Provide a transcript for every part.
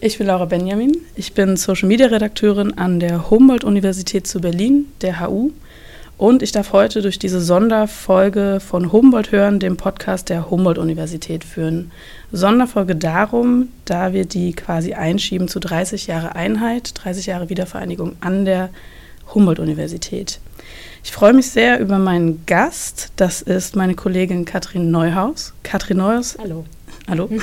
ich bin Laura Benjamin. Ich bin Social Media Redakteurin an der Humboldt-Universität zu Berlin, der HU. Und ich darf heute durch diese Sonderfolge von Humboldt hören, dem Podcast der Humboldt-Universität führen. Sonderfolge darum, da wir die quasi einschieben zu 30 Jahre Einheit, 30 Jahre Wiedervereinigung an der Humboldt-Universität. Ich freue mich sehr über meinen Gast. Das ist meine Kollegin Katrin Neuhaus. Katrin Neuhaus. Hallo. Hallo.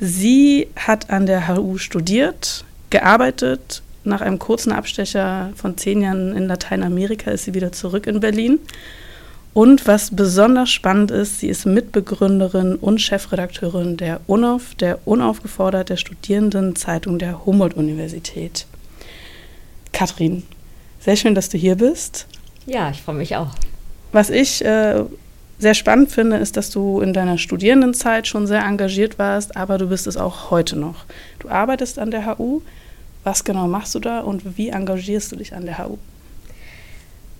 Sie hat an der HU studiert, gearbeitet. Nach einem kurzen Abstecher von zehn Jahren in Lateinamerika ist sie wieder zurück in Berlin. Und was besonders spannend ist, sie ist Mitbegründerin und Chefredakteurin der UNOF, der Unaufgefordert der Studierendenzeitung der Humboldt-Universität. Katrin, sehr schön, dass du hier bist. Ja, ich freue mich auch. Was ich äh, sehr spannend finde, ist, dass du in deiner Studierendenzeit schon sehr engagiert warst, aber du bist es auch heute noch. Du arbeitest an der HU. Was genau machst du da und wie engagierst du dich an der HU?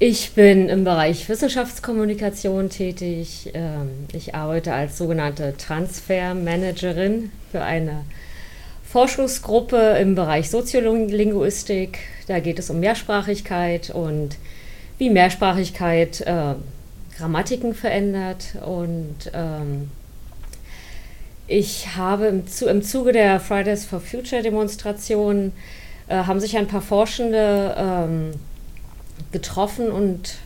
Ich bin im Bereich Wissenschaftskommunikation tätig. Ähm, Ich arbeite als sogenannte Transfermanagerin für eine Forschungsgruppe im Bereich Soziolinguistik. Da geht es um Mehrsprachigkeit und wie Mehrsprachigkeit äh, Grammatiken verändert. Und ähm, ich habe im, im Zuge der Fridays for Future Demonstration äh, haben sich ein paar Forschende ähm, getroffen und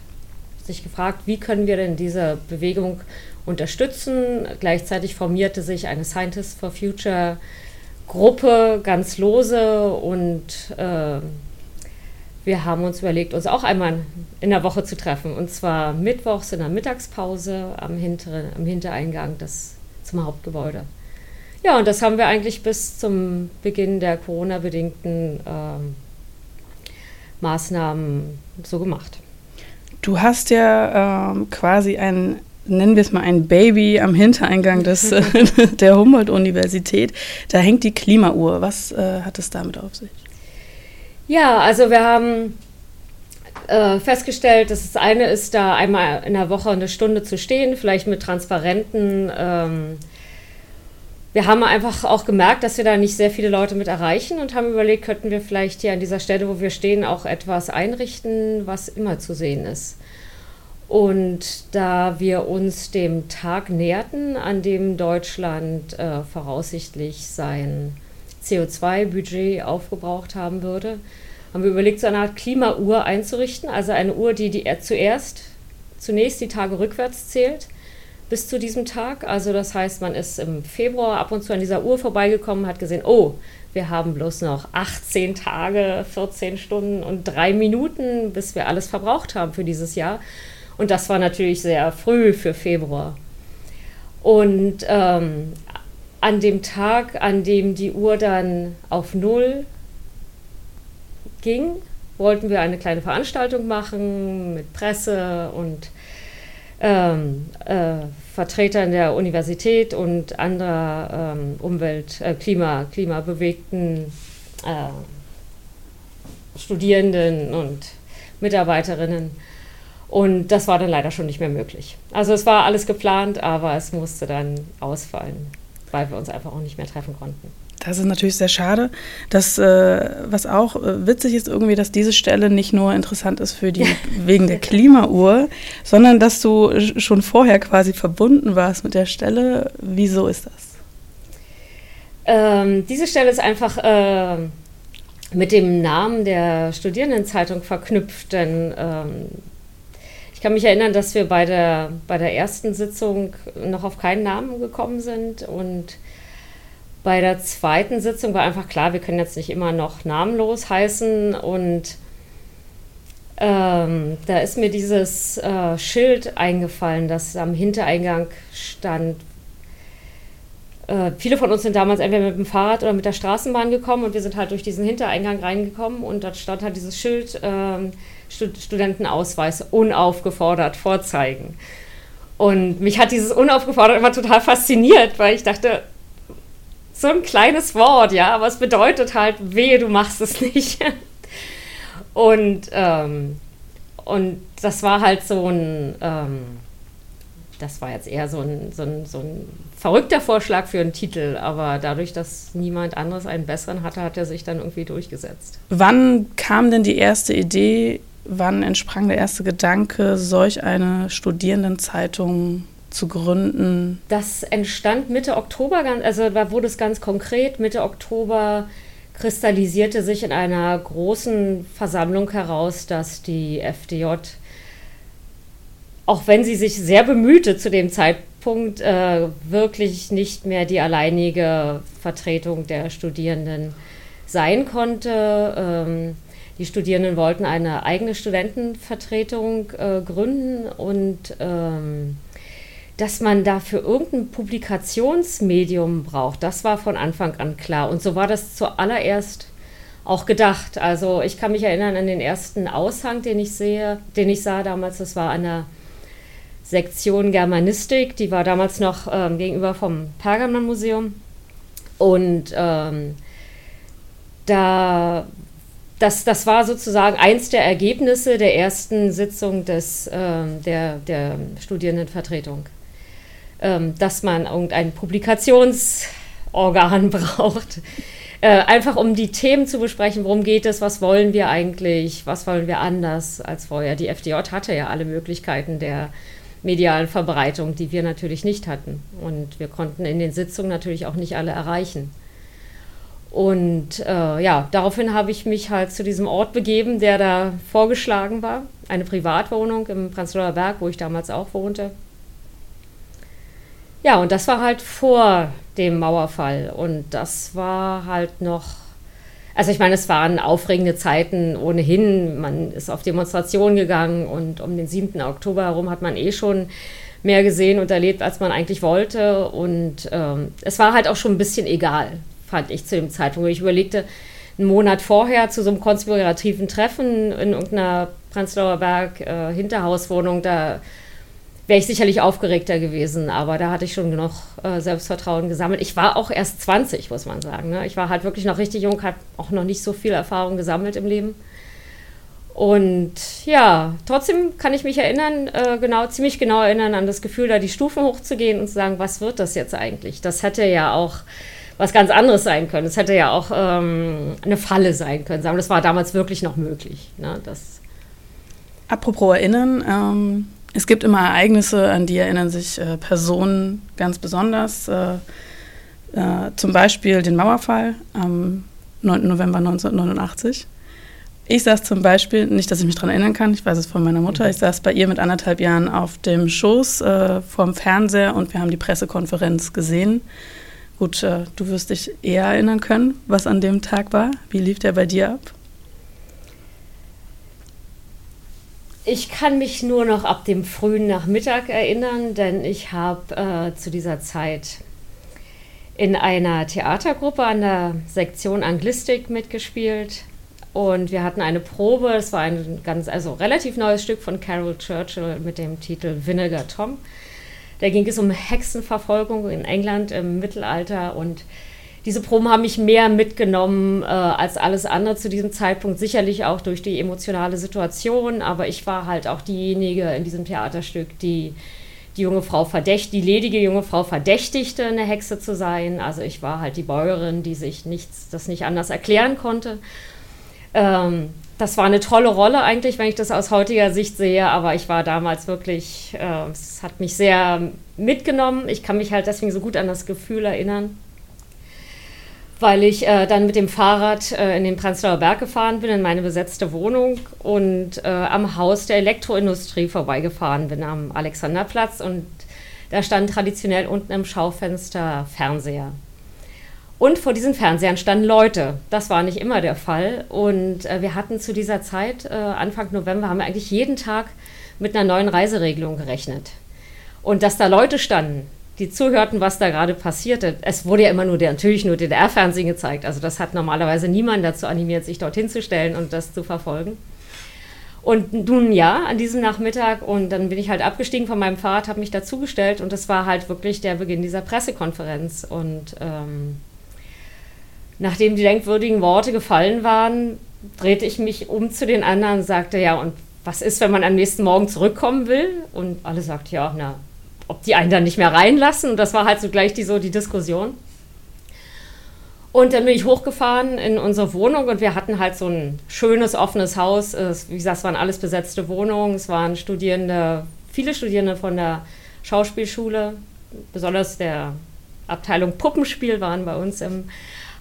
sich gefragt, wie können wir denn diese Bewegung unterstützen. Gleichzeitig formierte sich eine Scientists for Future Gruppe ganz lose und äh, wir haben uns überlegt, uns auch einmal in der Woche zu treffen. Und zwar mittwochs in der Mittagspause am, hinteren, am Hintereingang des, zum Hauptgebäude. Ja, und das haben wir eigentlich bis zum Beginn der Corona-bedingten ähm, Maßnahmen so gemacht. Du hast ja ähm, quasi ein, nennen wir es mal ein Baby am Hintereingang des, äh, der Humboldt-Universität. Da hängt die Klimauhr. Was äh, hat es damit auf sich? Ja, also wir haben äh, festgestellt, dass das eine ist, da einmal in der Woche eine Stunde zu stehen, vielleicht mit Transparenten. Ähm, wir haben einfach auch gemerkt, dass wir da nicht sehr viele Leute mit erreichen und haben überlegt, könnten wir vielleicht hier an dieser Stelle, wo wir stehen, auch etwas einrichten, was immer zu sehen ist. Und da wir uns dem Tag näherten, an dem Deutschland äh, voraussichtlich sein CO2-Budget aufgebraucht haben würde, haben wir überlegt, so eine Art Klimauhr einzurichten, also eine Uhr, die, die zuerst, zunächst die Tage rückwärts zählt bis zu diesem Tag. Also das heißt, man ist im Februar ab und zu an dieser Uhr vorbeigekommen, hat gesehen, oh, wir haben bloß noch 18 Tage, 14 Stunden und drei Minuten, bis wir alles verbraucht haben für dieses Jahr. Und das war natürlich sehr früh für Februar. Und ähm, an dem Tag, an dem die Uhr dann auf Null ging, wollten wir eine kleine Veranstaltung machen mit Presse und ähm, äh, Vertretern der Universität und anderer ähm, Umwelt-, äh, Klima, klimabewegten äh, Studierenden und Mitarbeiterinnen. Und das war dann leider schon nicht mehr möglich. Also es war alles geplant, aber es musste dann ausfallen, weil wir uns einfach auch nicht mehr treffen konnten. Das ist natürlich sehr schade. Das, äh, was auch äh, witzig ist, irgendwie, dass diese Stelle nicht nur interessant ist für die wegen der Klimauhr, sondern dass du sch- schon vorher quasi verbunden warst mit der Stelle. Wieso ist das? Ähm, diese Stelle ist einfach äh, mit dem Namen der Studierendenzeitung verknüpft, denn ähm, kann mich erinnern, dass wir bei der, bei der ersten Sitzung noch auf keinen Namen gekommen sind. Und bei der zweiten Sitzung war einfach klar, wir können jetzt nicht immer noch namenlos heißen. Und ähm, da ist mir dieses äh, Schild eingefallen, das am Hintereingang stand, äh, viele von uns sind damals entweder mit dem Fahrrad oder mit der Straßenbahn gekommen und wir sind halt durch diesen Hintereingang reingekommen und dort stand halt dieses Schild äh, Stud Studentenausweis unaufgefordert vorzeigen. Und mich hat dieses unaufgefordert immer total fasziniert, weil ich dachte, so ein kleines Wort, ja, aber es bedeutet halt, wehe, du machst es nicht. und, ähm, und das war halt so ein, ähm, das war jetzt eher so ein, so, ein, so ein verrückter Vorschlag für einen Titel, aber dadurch, dass niemand anderes einen besseren hatte, hat er sich dann irgendwie durchgesetzt. Wann kam denn die erste Idee, wann entsprang der erste Gedanke, solch eine Studierendenzeitung zu gründen? Das entstand Mitte Oktober, also da wurde es ganz konkret. Mitte Oktober kristallisierte sich in einer großen Versammlung heraus, dass die FDJ, auch wenn sie sich sehr bemühte zu dem Zeitpunkt, äh, wirklich nicht mehr die alleinige Vertretung der Studierenden sein konnte. Ähm, die Studierenden wollten eine eigene Studentenvertretung äh, gründen und ähm, dass man dafür irgendein Publikationsmedium braucht, das war von Anfang an klar. Und so war das zuallererst auch gedacht. Also ich kann mich erinnern an den ersten Aushang, den ich sehe, den ich sah damals. Das war an der Sektion Germanistik. Die war damals noch ähm, gegenüber vom Pergamonmuseum. Und ähm, da das, das war sozusagen eins der Ergebnisse der ersten Sitzung des, ähm, der, der Studierendenvertretung ähm, dass man irgendein Publikationsorgan braucht. Äh, einfach um die Themen zu besprechen, worum geht es, was wollen wir eigentlich, was wollen wir anders als vorher. Die FDJ hatte ja alle Möglichkeiten der medialen Verbreitung, die wir natürlich nicht hatten. Und wir konnten in den Sitzungen natürlich auch nicht alle erreichen. Und äh, ja, daraufhin habe ich mich halt zu diesem Ort begeben, der da vorgeschlagen war. Eine Privatwohnung im Prenzlauer Berg, wo ich damals auch wohnte. Ja, und das war halt vor dem Mauerfall. Und das war halt noch, also ich meine, es waren aufregende Zeiten ohnehin. Man ist auf Demonstrationen gegangen und um den 7. Oktober herum hat man eh schon mehr gesehen und erlebt, als man eigentlich wollte. Und ähm, es war halt auch schon ein bisschen egal, fand ich zu dem Zeitpunkt. Ich überlegte, einen Monat vorher zu so einem konspirativen Treffen in irgendeiner Prenzlauer Berg äh, Hinterhauswohnung, da wäre ich sicherlich aufgeregter gewesen, aber da hatte ich schon genug äh, Selbstvertrauen gesammelt. Ich war auch erst 20, muss man sagen. Ne? Ich war halt wirklich noch richtig jung, habe auch noch nicht so viel Erfahrung gesammelt im Leben. Und ja, trotzdem kann ich mich erinnern, äh, genau, ziemlich genau erinnern an das Gefühl, da die Stufen hochzugehen und zu sagen, was wird das jetzt eigentlich? Das hätte ja auch was ganz anderes sein können. Es hätte ja auch ähm, eine Falle sein können. Das war damals wirklich noch möglich. Ne? Das Apropos erinnern, ähm es gibt immer Ereignisse, an die erinnern sich äh, Personen ganz besonders. Äh, äh, zum Beispiel den Mauerfall am 9. November 1989. Ich saß zum Beispiel, nicht, dass ich mich daran erinnern kann, ich weiß es von meiner Mutter, ich saß bei ihr mit anderthalb Jahren auf dem Schoß äh, vorm Fernseher und wir haben die Pressekonferenz gesehen. Gut, äh, du wirst dich eher erinnern können, was an dem Tag war. Wie lief der bei dir ab? Ich kann mich nur noch ab dem frühen Nachmittag erinnern, denn ich habe äh, zu dieser Zeit in einer Theatergruppe an der Sektion Anglistik mitgespielt und wir hatten eine Probe. Es war ein ganz, also relativ neues Stück von Carol Churchill mit dem Titel Vinegar Tom. Da ging es um Hexenverfolgung in England im Mittelalter und diese Proben haben mich mehr mitgenommen äh, als alles andere zu diesem Zeitpunkt, sicherlich auch durch die emotionale Situation, aber ich war halt auch diejenige in diesem Theaterstück, die die junge Frau verdächtigt, die ledige junge Frau verdächtigte, eine Hexe zu sein. Also ich war halt die Bäuerin, die sich nichts, das nicht anders erklären konnte. Ähm, das war eine tolle Rolle eigentlich, wenn ich das aus heutiger Sicht sehe, aber ich war damals wirklich, äh, es hat mich sehr mitgenommen. Ich kann mich halt deswegen so gut an das Gefühl erinnern weil ich äh, dann mit dem Fahrrad äh, in den Prenzlauer Berg gefahren bin, in meine besetzte Wohnung und äh, am Haus der Elektroindustrie vorbeigefahren bin, am Alexanderplatz. Und da stand traditionell unten im Schaufenster Fernseher. Und vor diesen Fernsehern standen Leute. Das war nicht immer der Fall. Und äh, wir hatten zu dieser Zeit, äh, Anfang November, haben wir eigentlich jeden Tag mit einer neuen Reiseregelung gerechnet. Und dass da Leute standen, die zuhörten, was da gerade passierte. Es wurde ja immer nur der, natürlich nur DDR-Fernsehen gezeigt. Also das hat normalerweise niemand dazu animiert, sich dorthin zu stellen und das zu verfolgen. Und nun ja, an diesem Nachmittag und dann bin ich halt abgestiegen von meinem Fahrrad, habe mich dazugestellt und das war halt wirklich der Beginn dieser Pressekonferenz. Und ähm, nachdem die denkwürdigen Worte gefallen waren, drehte ich mich um zu den anderen und sagte, ja, und was ist, wenn man am nächsten Morgen zurückkommen will? Und alle sagten, ja, na, ob die einen dann nicht mehr reinlassen. Und das war halt so gleich die, so die Diskussion. Und dann bin ich hochgefahren in unsere Wohnung und wir hatten halt so ein schönes, offenes Haus. wie gesagt, es waren alles besetzte Wohnungen. Es waren Studierende, viele Studierende von der Schauspielschule, besonders der Abteilung Puppenspiel waren bei uns im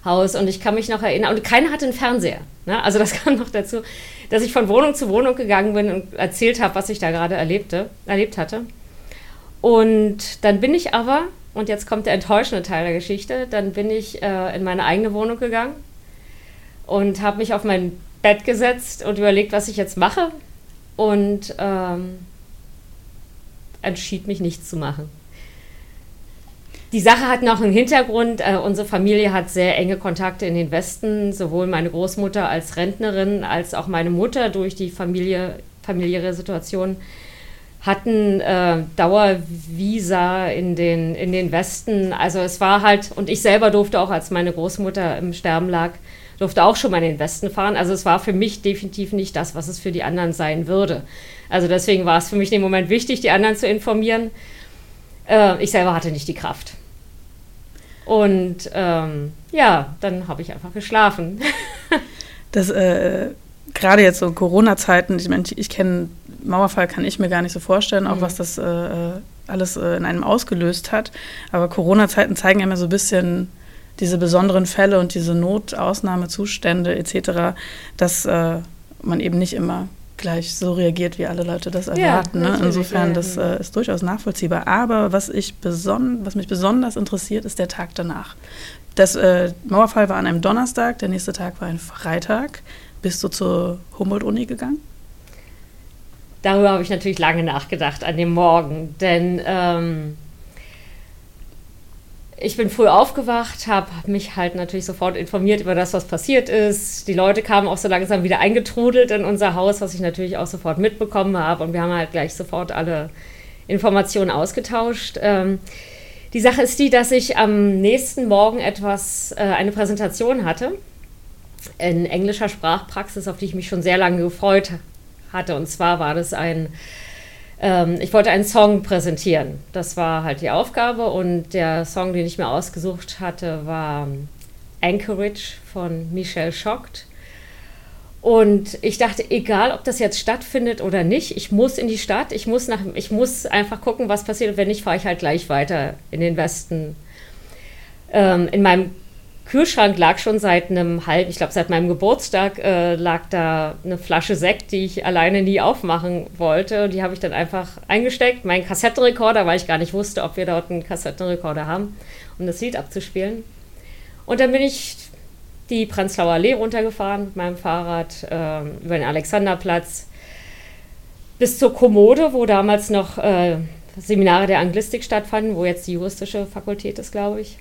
Haus. Und ich kann mich noch erinnern, und keiner hatte einen Fernseher. Ne? Also das kam noch dazu, dass ich von Wohnung zu Wohnung gegangen bin und erzählt habe, was ich da gerade erlebte, erlebt hatte. Und dann bin ich aber und jetzt kommt der enttäuschende Teil der Geschichte. Dann bin ich äh, in meine eigene Wohnung gegangen und habe mich auf mein Bett gesetzt und überlegt, was ich jetzt mache. Und ähm, entschied mich nichts zu machen. Die Sache hat noch einen Hintergrund. Äh, unsere Familie hat sehr enge Kontakte in den Westen. Sowohl meine Großmutter als Rentnerin als auch meine Mutter durch die Familie, familiäre Situation hatten äh, Dauervisa in den, in den Westen. Also es war halt, und ich selber durfte auch, als meine Großmutter im Sterben lag, durfte auch schon mal in den Westen fahren. Also es war für mich definitiv nicht das, was es für die anderen sein würde. Also deswegen war es für mich in dem Moment wichtig, die anderen zu informieren. Äh, ich selber hatte nicht die Kraft. Und ähm, ja, dann habe ich einfach geschlafen. das äh, gerade jetzt so Corona-Zeiten, ich meine, ich kenne Mauerfall, kann ich mir gar nicht so vorstellen, auch mhm. was das äh, äh, alles äh, in einem ausgelöst hat. Aber Corona-Zeiten zeigen immer so ein bisschen diese besonderen Fälle und diese Notausnahmezustände etc., dass äh, man eben nicht immer gleich so reagiert, wie alle Leute das erwarten. Ja, ne? Insofern, ja, das äh, ist durchaus nachvollziehbar. Aber was, ich beson was mich besonders interessiert, ist der Tag danach. Das äh, Mauerfall war an einem Donnerstag, der nächste Tag war ein Freitag. Bist du zur Humboldt-Uni gegangen? Darüber habe ich natürlich lange nachgedacht an dem Morgen, denn ähm, ich bin früh aufgewacht, habe mich halt natürlich sofort informiert über das, was passiert ist. Die Leute kamen auch so langsam wieder eingetrudelt in unser Haus, was ich natürlich auch sofort mitbekommen habe. Und wir haben halt gleich sofort alle Informationen ausgetauscht. Ähm, die Sache ist die, dass ich am nächsten Morgen etwas, äh, eine Präsentation hatte in englischer Sprachpraxis, auf die ich mich schon sehr lange gefreut hatte. Und zwar war das ein, ähm, ich wollte einen Song präsentieren. Das war halt die Aufgabe. Und der Song, den ich mir ausgesucht hatte, war Anchorage von Michelle Schocht. Und ich dachte, egal ob das jetzt stattfindet oder nicht, ich muss in die Stadt, ich muss, nach, ich muss einfach gucken, was passiert. wenn nicht, fahre ich halt gleich weiter in den Westen. Ähm, in meinem Kühlschrank lag schon seit einem halben, ich glaube seit meinem Geburtstag, äh, lag da eine Flasche Sekt, die ich alleine nie aufmachen wollte. Und die habe ich dann einfach eingesteckt. Mein Kassettenrekorder, weil ich gar nicht wusste, ob wir dort einen Kassettenrekorder haben, um das Lied abzuspielen. Und dann bin ich die Prenzlauer Allee runtergefahren mit meinem Fahrrad äh, über den Alexanderplatz bis zur Kommode, wo damals noch äh, Seminare der Anglistik stattfanden, wo jetzt die juristische Fakultät ist, glaube ich.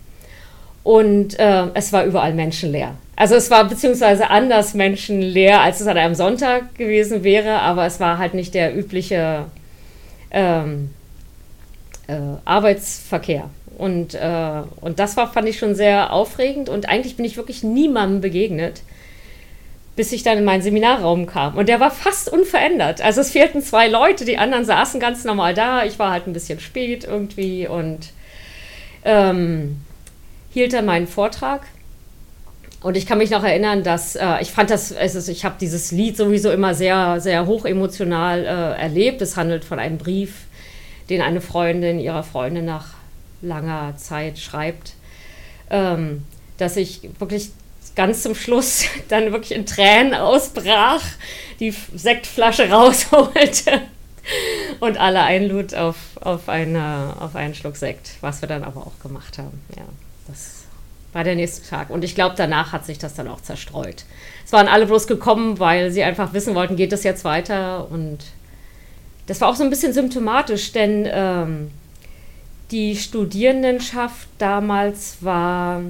Und äh, es war überall menschenleer. Also es war beziehungsweise anders menschenleer, als es an einem Sonntag gewesen wäre, aber es war halt nicht der übliche ähm, äh, Arbeitsverkehr. Und, äh, und das war, fand ich schon sehr aufregend und eigentlich bin ich wirklich niemandem begegnet, bis ich dann in meinen Seminarraum kam. Und der war fast unverändert. Also es fehlten zwei Leute, die anderen saßen ganz normal da. Ich war halt ein bisschen spät irgendwie und ähm, hielt er meinen Vortrag. Und ich kann mich noch erinnern, dass äh, ich fand das, also ich habe dieses Lied sowieso immer sehr, sehr hoch emotional äh, erlebt. Es handelt von einem Brief, den eine Freundin ihrer Freundin nach langer Zeit schreibt, ähm, dass ich wirklich ganz zum Schluss dann wirklich in Tränen ausbrach, die Sektflasche rausholte und alle einlud auf, auf, eine, auf einen Schluck Sekt, was wir dann aber auch gemacht haben. Ja. Das war der nächste Tag. Und ich glaube, danach hat sich das dann auch zerstreut. Es waren alle bloß gekommen, weil sie einfach wissen wollten, geht das jetzt weiter? Und das war auch so ein bisschen symptomatisch, denn ähm, die Studierendenschaft damals war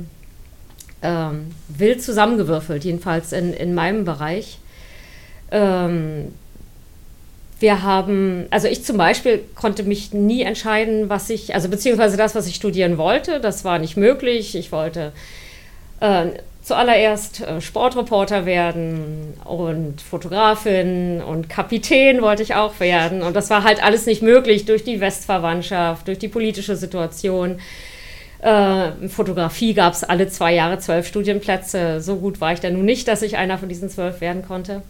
ähm, wild zusammengewürfelt, jedenfalls in, in meinem Bereich. Ähm, wir haben, also ich zum Beispiel konnte mich nie entscheiden, was ich, also beziehungsweise das, was ich studieren wollte, das war nicht möglich. Ich wollte äh, zuallererst äh, Sportreporter werden und Fotografin und Kapitän wollte ich auch werden. Und das war halt alles nicht möglich durch die Westverwandtschaft, durch die politische Situation. Äh, Fotografie gab es alle zwei Jahre zwölf Studienplätze. So gut war ich da nun nicht, dass ich einer von diesen zwölf werden konnte.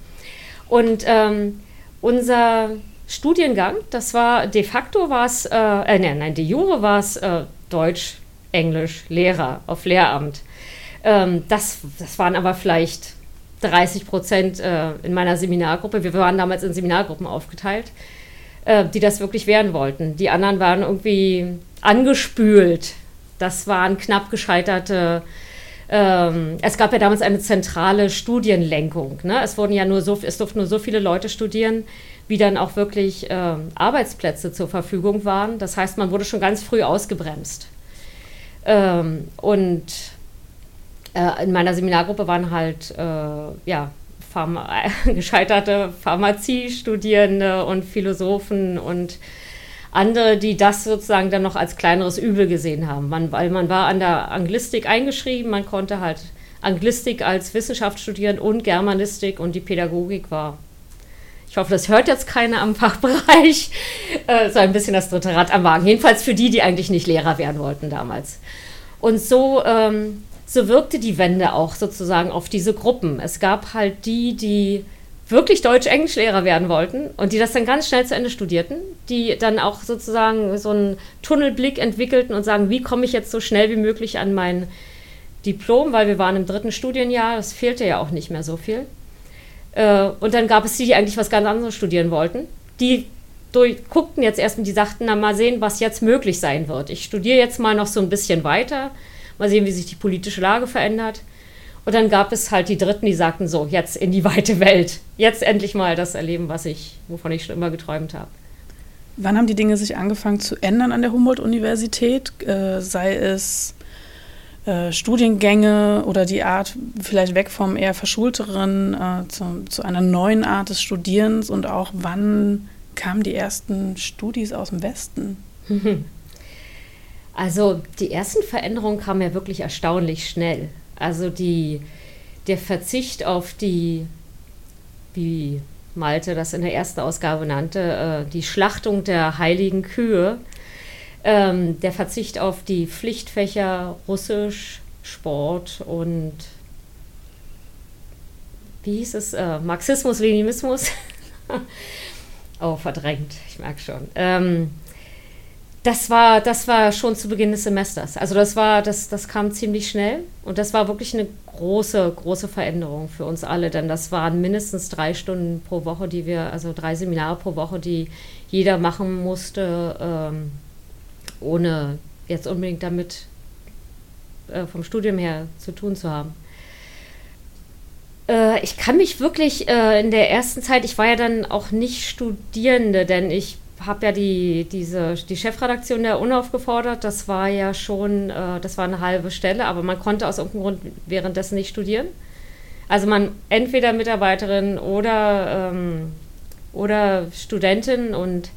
Und ähm, unser Studiengang, das war de facto war es, äh, äh, nein, nein, de jure war es äh, Deutsch, Englisch, Lehrer auf Lehramt. Ähm, das, das waren aber vielleicht 30 Prozent äh, in meiner Seminargruppe. Wir waren damals in Seminargruppen aufgeteilt, äh, die das wirklich werden wollten. Die anderen waren irgendwie angespült das waren knapp gescheiterte. Ähm, es gab ja damals eine zentrale Studienlenkung. Ne? Es wurden ja nur so, es durften nur so viele Leute studieren, wie dann auch wirklich ähm, Arbeitsplätze zur Verfügung waren. Das heißt, man wurde schon ganz früh ausgebremst. Ähm, und äh, in meiner Seminargruppe waren halt äh, ja, Pharma gescheiterte Pharmaziestudierende und Philosophen und andere, die das sozusagen dann noch als kleineres Übel gesehen haben. Man, weil man war an der Anglistik eingeschrieben, man konnte halt Anglistik als Wissenschaft studieren und Germanistik und die Pädagogik war. Ich hoffe, das hört jetzt keiner am Fachbereich. Äh, so ein bisschen das dritte Rad am Wagen. Jedenfalls für die, die eigentlich nicht Lehrer werden wollten damals. Und so, ähm, so wirkte die Wende auch sozusagen auf diese Gruppen. Es gab halt die, die wirklich Deutsch-Englisch-Lehrer werden wollten und die das dann ganz schnell zu Ende studierten, die dann auch sozusagen so einen Tunnelblick entwickelten und sagen, wie komme ich jetzt so schnell wie möglich an mein Diplom, weil wir waren im dritten Studienjahr, das fehlte ja auch nicht mehr so viel. Äh, und dann gab es die, die eigentlich was ganz anderes studieren wollten, die durch, guckten jetzt erstmal, die sagten, na mal sehen, was jetzt möglich sein wird. Ich studiere jetzt mal noch so ein bisschen weiter, mal sehen, wie sich die politische Lage verändert. Und dann gab es halt die Dritten, die sagten so, jetzt in die weite Welt. Jetzt endlich mal das erleben, was ich, wovon ich schon immer geträumt habe. Wann haben die Dinge sich angefangen zu ändern an der Humboldt-Universität? Äh, sei es äh, Studiengänge oder die Art, vielleicht weg vom eher verschulteren äh, zu, zu, einer neuen Art des Studierens und auch wann kamen die ersten Studis aus dem Westen? Also die ersten Veränderungen kamen ja wirklich erstaunlich schnell. Also die, der Verzicht auf die, wie Malte das in der ersten Ausgabe nannte, äh, die Schlachtung der heiligen Kühe, ähm, der Verzicht auf die Pflichtfächer Russisch, Sport und wie hieß es? Äh, Marxismus, Leninismus. oh, verdrängt, ich merke schon. Ähm, das war, das war schon zu Beginn des Semesters. Also das war, das, das kam ziemlich schnell und das war wirklich eine große, große Veränderung für uns alle, denn das waren mindestens drei Stunden pro Woche, die wir, also drei Seminare pro Woche, die jeder machen musste, ähm, ohne jetzt unbedingt damit äh, vom Studium her zu tun zu haben. Äh, ich kann mich wirklich äh, in der ersten Zeit, ich war ja dann auch nicht Studierende, denn ich habe ja die, diese, die Chefredaktion der unaufgefordert. Das war ja schon, äh, das war eine halbe Stelle, aber man konnte aus irgendeinem Grund währenddessen nicht studieren. Also man entweder Mitarbeiterin oder, ähm, oder Studentin. Und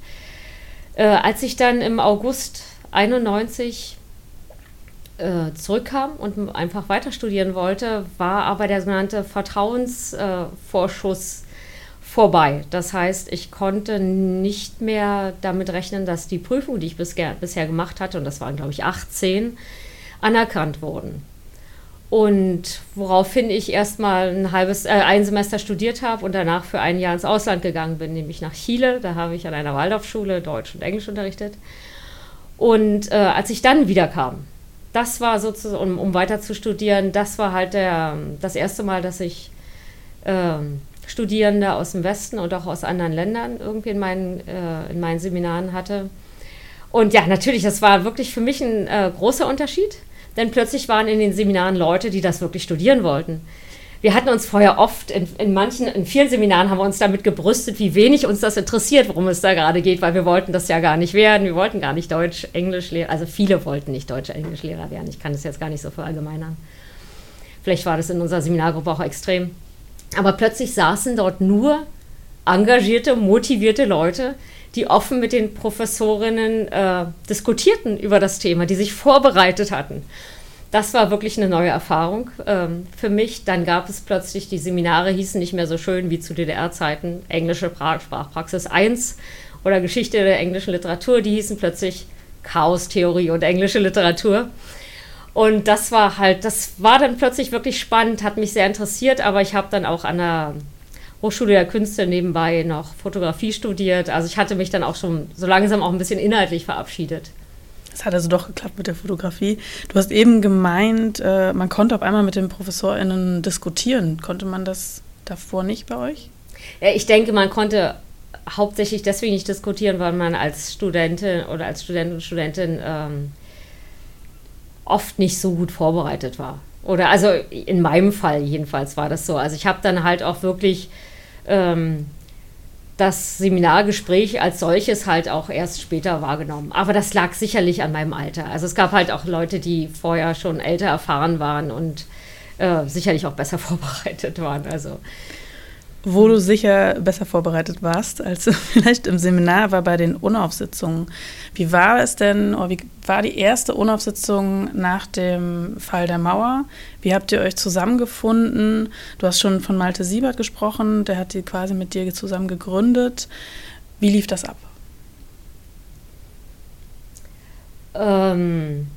äh, als ich dann im August 91 äh, zurückkam und einfach weiter studieren wollte, war aber der sogenannte Vertrauensvorschuss vorbei. Das heißt, ich konnte nicht mehr damit rechnen, dass die Prüfungen, die ich bisher, gemacht hatte, und das waren, glaube ich, 18, anerkannt wurden. Und woraufhin ich erstmal ein halbes, äh, ein Semester studiert habe und danach für ein Jahr ins Ausland gegangen bin, nämlich nach Chile. Da habe ich an einer Waldorfschule Deutsch und Englisch unterrichtet. Und äh, als ich dann wiederkam, das war sozusagen, um, um weiter zu studieren, das war halt der, das erste Mal, dass ich ähm, Studierende aus dem Westen und auch aus anderen Ländern irgendwie in meinen, äh, in meinen Seminaren hatte. Und ja, natürlich, das war wirklich für mich ein äh, großer Unterschied, denn plötzlich waren in den Seminaren Leute, die das wirklich studieren wollten. wir hatten uns vorher oft, in, in, manchen, in vielen Seminaren haben wir uns damit gebrüstet, wie wenig uns das interessiert, worum es da gerade geht, weil wir wollten das ja gar nicht werden. Wir wollten gar nicht Deutsch, Englisch Lehrer, also viele wollten nicht Deutsch, Englisch Lehrer werden. Ich kann das jetzt gar nicht so verallgemeinern. Vielleicht war das in unserer Seminargruppe auch extrem. Aber plötzlich saßen dort nur engagierte, motivierte Leute, die offen mit den Professorinnen äh, diskutierten über das Thema, die sich vorbereitet hatten das war wirklich eine neue Erfahrung ähm, für mich. Dann gab es plötzlich, die Seminare hießen nicht mehr so schön wie zu DDR-Zeiten, englische Sprachpraxis 1 oder Geschichte der englischen Literatur, die hießen plötzlich Chaostheorie und englische Literatur. Und das war halt, das war dann plötzlich wirklich spannend, hat mich sehr interessiert, aber ich habe dann auch an der Hochschule der Künste nebenbei noch Fotografie studiert. Also ich hatte mich dann auch schon so langsam auch ein bisschen inhaltlich verabschiedet. Es hat also doch geklappt mit der Fotografie. Du hast eben gemeint, äh, man konnte auf einmal mit den ProfessorInnen diskutieren. Konnte man das davor nicht bei euch? Ja, ich denke, man konnte hauptsächlich deswegen nicht diskutieren, weil man als Studentin oder als Student und Studentin ähm, oft nicht so gut vorbereitet war. Oder also in meinem Fall jedenfalls war das so. Also ich habe dann halt auch wirklich ähm, das Seminargespräch als solches halt auch erst später wahrgenommen. Aber das lag sicherlich an meinem Alter. Also es gab halt auch Leute, die vorher schon älter erfahren waren und äh, sicherlich auch besser vorbereitet waren. Also wo du sicher besser vorbereitet warst, als vielleicht im Seminar war bei den Unaufsitzungen. Wie war es denn, oder wie war die erste Unaufsitzung nach dem Fall der Mauer? Wie habt ihr euch zusammengefunden? Du hast schon von Malte Siebert gesprochen, der hat die quasi mit dir zusammen gegründet. Wie lief das ab? Ähm,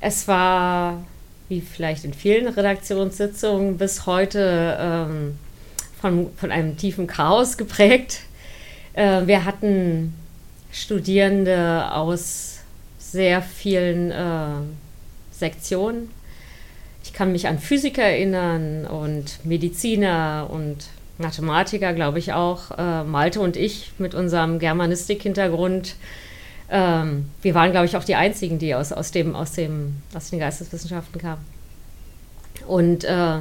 es war, wie vielleicht in vielen Redaktionssitzungen bis heute, ähm, von, von einem tiefen Chaos geprägt. Äh, wir hatten Studierende aus sehr vielen äh, Sektionen. Ich kann mich an Physiker erinnern und Mediziner und Mathematiker, glaube ich auch. Äh, Malte und ich mit unserem Germanistik-Hintergrund. Ähm, wir waren, glaube ich, auch die Einzigen, die aus, aus, dem, aus, dem, aus den Geisteswissenschaften kamen. Und äh,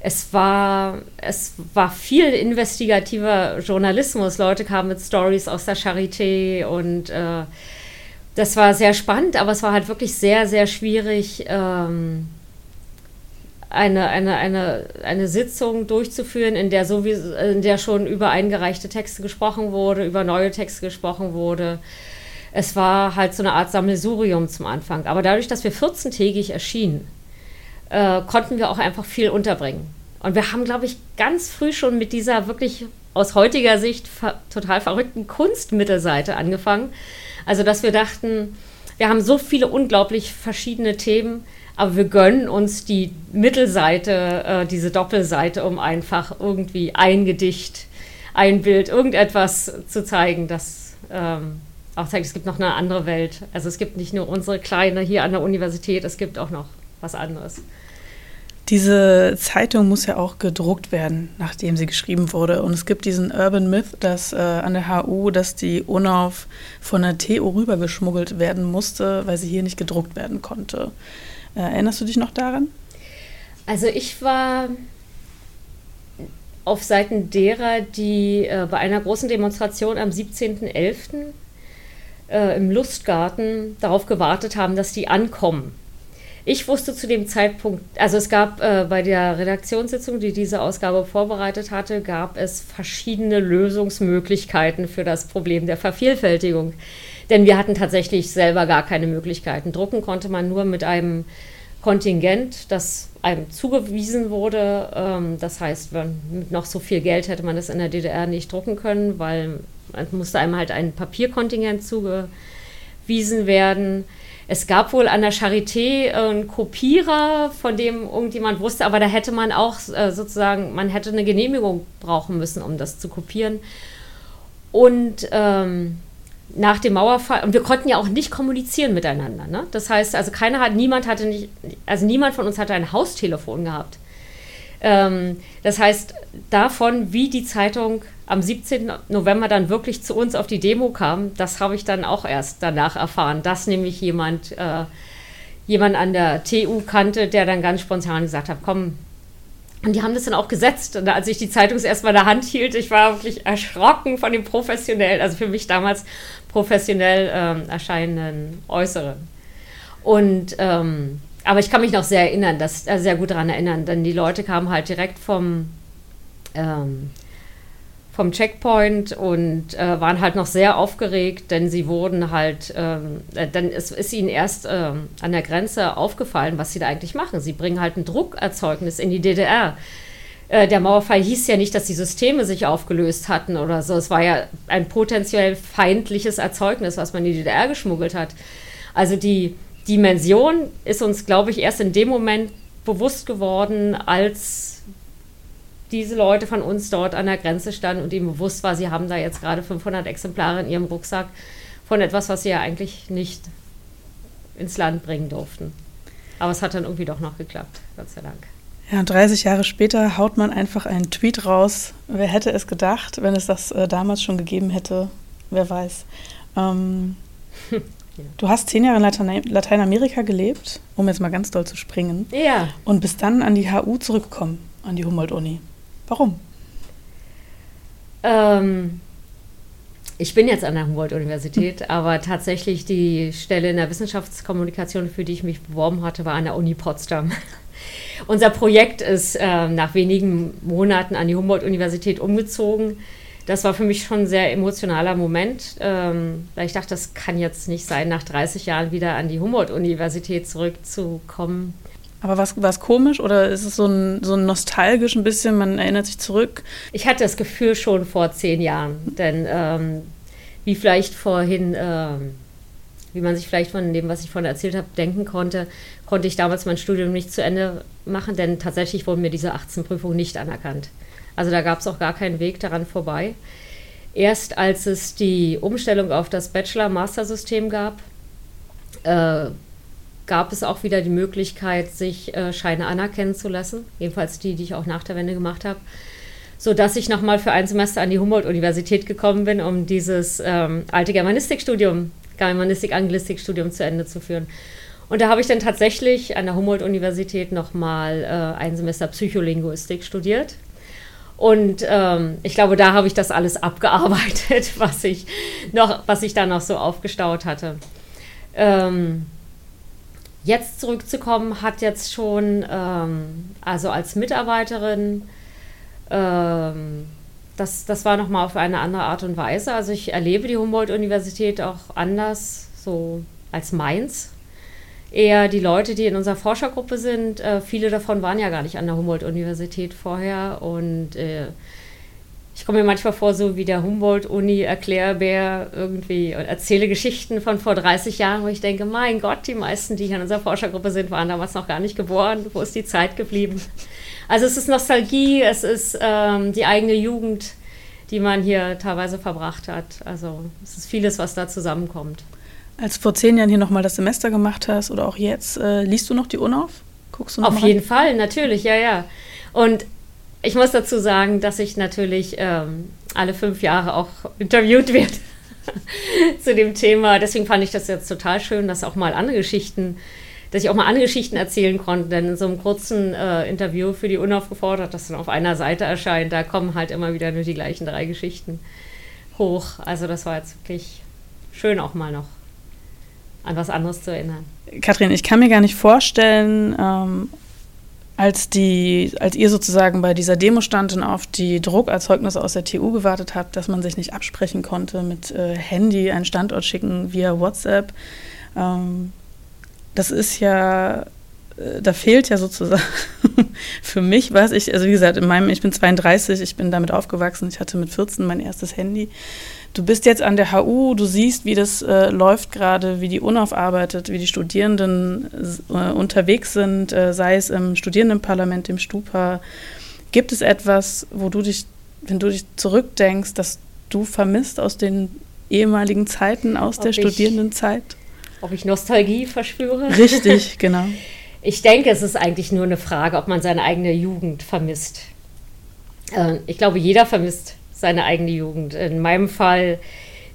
es war, es war viel investigativer Journalismus. Leute kamen mit Stories aus der Charité und äh, das war sehr spannend, aber es war halt wirklich sehr, sehr schwierig, ähm, eine, eine, eine, eine Sitzung durchzuführen, in der, so wie, in der schon über eingereichte Texte gesprochen wurde, über neue Texte gesprochen wurde. Es war halt so eine Art Sammelsurium zum Anfang. Aber dadurch, dass wir 14-tägig erschienen, äh, konnten wir auch einfach viel unterbringen. Und wir haben, glaube ich, ganz früh schon mit dieser wirklich aus heutiger Sicht ver total verrückten Kunstmittelseite angefangen. Also, dass wir dachten, wir haben so viele unglaublich verschiedene Themen, aber wir gönnen uns die Mittelseite, äh, diese Doppelseite, um einfach irgendwie ein Gedicht, ein Bild, irgendetwas zu zeigen, das ähm, auch zeigt, es gibt noch eine andere Welt. Also es gibt nicht nur unsere kleine hier an der Universität, es gibt auch noch was anderes. Diese Zeitung muss ja auch gedruckt werden, nachdem sie geschrieben wurde. Und es gibt diesen Urban Myth, dass äh, an der HU, dass die Unauf von der TU rübergeschmuggelt werden musste, weil sie hier nicht gedruckt werden konnte. Äh, erinnerst du dich noch daran? Also ich war auf Seiten derer, die äh, bei einer großen Demonstration am 17.11. Äh, im Lustgarten darauf gewartet haben, dass die ankommen ich wusste zu dem Zeitpunkt, also es gab äh, bei der Redaktionssitzung, die diese Ausgabe vorbereitet hatte, gab es verschiedene Lösungsmöglichkeiten für das Problem der Vervielfältigung. Denn wir hatten tatsächlich selber gar keine Möglichkeiten. Drucken konnte man nur mit einem Kontingent, das einem zugewiesen wurde. Ähm, das heißt, mit noch so viel Geld hätte man das in der DDR nicht drucken können, weil man musste einem halt ein Papierkontingent zugewiesen werden. Es gab wohl an der Charité einen Kopierer, von dem irgendjemand wusste, aber da hätte man auch äh, sozusagen, man hätte eine Genehmigung brauchen müssen, um das zu kopieren. Und ähm, nach dem Mauerfall, und wir konnten ja auch nicht kommunizieren miteinander. Ne? Das heißt, also keiner hat, niemand hatte nicht, also niemand von uns hatte ein Haustelefon gehabt. Ähm, das heißt, davon, wie die Zeitung am 17. November dann wirklich zu uns auf die Demo kam, das habe ich dann auch erst danach erfahren, dass nämlich jemand, äh, jemand an der TU kannte, der dann ganz spontan gesagt hat, komm, Und die haben das dann auch gesetzt. Und als ich die Zeitung erst mal in der Hand hielt, ich war wirklich erschrocken von dem professionell, also für mich damals professionell ähm, erscheinenden Äußeren. Und ähm, aber ich kann mich noch sehr erinnern, dass, äh, sehr gut daran erinnern, denn die Leute kamen halt direkt vom, ähm, vom Checkpoint und äh, waren halt noch sehr aufgeregt, denn sie wurden halt, ähm, äh, dann ist, ist ihnen erst äh, an der Grenze aufgefallen, was sie da eigentlich machen. Sie bringen halt ein Druckerzeugnis in die DDR. Äh, der Mauerfall hieß ja nicht, dass die Systeme sich aufgelöst hatten oder so. Es war ja ein potenziell feindliches Erzeugnis, was man in die DDR geschmuggelt hat. Also die Dimension ist uns, glaube ich, erst in dem Moment bewusst geworden, als diese Leute von uns dort an der Grenze standen und ihnen bewusst war, sie haben da jetzt gerade 500 Exemplare in ihrem Rucksack von etwas, was sie ja eigentlich nicht ins Land bringen durften. Aber es hat dann irgendwie doch noch geklappt, Gott sei Dank. Ja, 30 Jahre später haut man einfach einen Tweet raus. Wer hätte es gedacht, wenn es das äh, damals schon gegeben hätte? Wer weiß. Ähm, ja. Du hast zehn Jahre in Latein Lateinamerika gelebt, um jetzt mal ganz doll zu springen. Ja. Und bist dann an die HU zurückgekommen, an die Humboldt-Uni. Warum? Ähm, ich bin jetzt an der Humboldt-Universität, hm. aber tatsächlich die Stelle in der Wissenschaftskommunikation, für die ich mich beworben hatte, war an der Uni Potsdam. Unser Projekt ist äh, nach wenigen Monaten an die Humboldt-Universität umgezogen. Das war für mich schon ein sehr emotionaler Moment, ähm, weil ich dachte, das kann jetzt nicht sein, nach 30 Jahren wieder an die Humboldt-Universität zurückzukommen. Aber war es komisch oder ist es so ein, so ein nostalgisch ein bisschen, man erinnert sich zurück? Ich hatte das Gefühl schon vor zehn Jahren, denn ähm, wie vielleicht vorhin, ähm, wie man sich vielleicht von dem, was ich vorhin erzählt habe, denken konnte, konnte ich damals mein Studium nicht zu Ende machen, denn tatsächlich wurden mir diese 18 Prüfungen nicht anerkannt. Also da gab es auch gar keinen Weg daran vorbei. Erst als es die Umstellung auf das Bachelor-Master-System gab, äh, gab es auch wieder die Möglichkeit, sich äh, Scheine anerkennen zu lassen, jedenfalls die, die ich auch nach der Wende gemacht habe, sodass ich nochmal für ein Semester an die Humboldt-Universität gekommen bin, um dieses ähm, alte Germanistikstudium, Germanistik-Anglistik-Studium zu Ende zu führen. Und da habe ich dann tatsächlich an der Humboldt-Universität nochmal äh, ein Semester Psycholinguistik studiert. Und ähm, ich glaube, da habe ich das alles abgearbeitet, was ich noch, was ich da noch so aufgestaut hatte. Ähm, Jetzt zurückzukommen, hat jetzt schon, ähm, also als Mitarbeiterin, ähm, das, das war nochmal auf eine andere Art und Weise. Also ich erlebe die Humboldt-Universität auch anders, so als meins. Eher die Leute, die in unserer Forschergruppe sind, äh, viele davon waren ja gar nicht an der Humboldt-Universität vorher und äh, ich komme mir manchmal vor, so wie der Humboldt-Uni-Erklärbär irgendwie und erzähle Geschichten von vor 30 Jahren, wo ich denke, mein Gott, die meisten, die hier in unserer Forschergruppe sind, waren damals noch gar nicht geboren. Wo ist die Zeit geblieben? Also es ist Nostalgie, es ist ähm, die eigene Jugend, die man hier teilweise verbracht hat. Also es ist vieles, was da zusammenkommt. Als du vor zehn Jahren hier nochmal das Semester gemacht hast oder auch jetzt, äh, liest du noch die UNAuf? Guckst du noch Auf jeden Fall, natürlich, ja, ja. Und ich muss dazu sagen, dass ich natürlich ähm, alle fünf Jahre auch interviewt werde zu dem Thema. Deswegen fand ich das jetzt total schön, dass auch mal andere Geschichten, dass ich auch mal andere Geschichten erzählen konnte. Denn in so einem kurzen äh, Interview für die Unaufgefordert, das dann auf einer Seite erscheint, da kommen halt immer wieder nur die gleichen drei Geschichten hoch. Also das war jetzt wirklich schön auch mal noch an was anderes zu erinnern. Kathrin, ich kann mir gar nicht vorstellen, ähm, als, die, als ihr sozusagen bei dieser Demo stand und auf die Druckerzeugnisse aus der TU gewartet habt, dass man sich nicht absprechen konnte mit äh, Handy, einen Standort schicken via WhatsApp. Ähm, das ist ja, äh, da fehlt ja sozusagen für mich, was. Ich, also wie gesagt, in meinem, ich bin 32, ich bin damit aufgewachsen, ich hatte mit 14 mein erstes Handy du bist jetzt an der HU, du siehst, wie das äh, läuft gerade, wie die unauffarbeitet, wie die Studierenden äh, unterwegs sind, äh, sei es im Studierendenparlament, im Stupa. Gibt es etwas, wo du dich, wenn du dich zurückdenkst, dass du vermisst aus den ehemaligen Zeiten, aus ob der ich, Studierendenzeit? Ob ich Nostalgie verspüre? Richtig, genau. Ich denke, es ist eigentlich nur eine Frage, ob man seine eigene Jugend vermisst. Äh, ich glaube, jeder vermisst seine eigene Jugend. In meinem Fall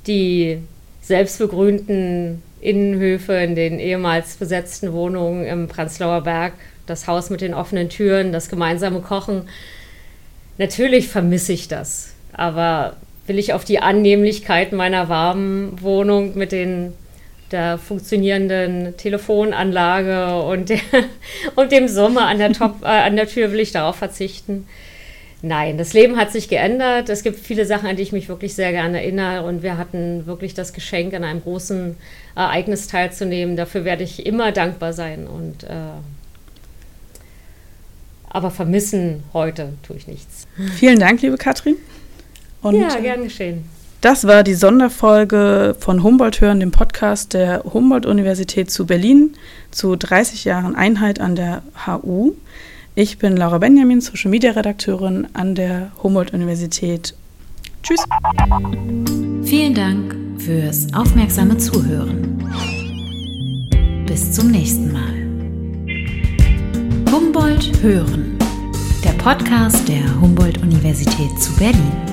die selbstbegrünten Innenhöfe in den ehemals besetzten Wohnungen im Prenzlauer Berg, das Haus mit den offenen Türen, das gemeinsame Kochen. Natürlich vermisse ich das, aber will ich auf die Annehmlichkeit meiner warmen Wohnung mit den der funktionierenden Telefonanlage und, der, und dem Sommer an der, Top, äh, an der Tür will ich darauf verzichten. Nein, das Leben hat sich geändert. Es gibt viele Sachen, an die ich mich wirklich sehr gerne erinnere. Und wir hatten wirklich das Geschenk, an einem großen Ereignis teilzunehmen. Dafür werde ich immer dankbar sein. Und, äh, aber vermissen heute tue ich nichts. Vielen Dank, liebe Katrin. Und ja, gern geschehen. Das war die Sonderfolge von Humboldt hören, dem Podcast der Humboldt-Universität zu Berlin zu 30 Jahren Einheit an der HU. Ich bin Laura Benjamin, Social Media Redakteurin an der Humboldt-Universität. Tschüss. Vielen Dank fürs aufmerksame Zuhören. Bis zum nächsten Mal. Humboldt hören. Der Podcast der Humboldt-Universität zu Berlin.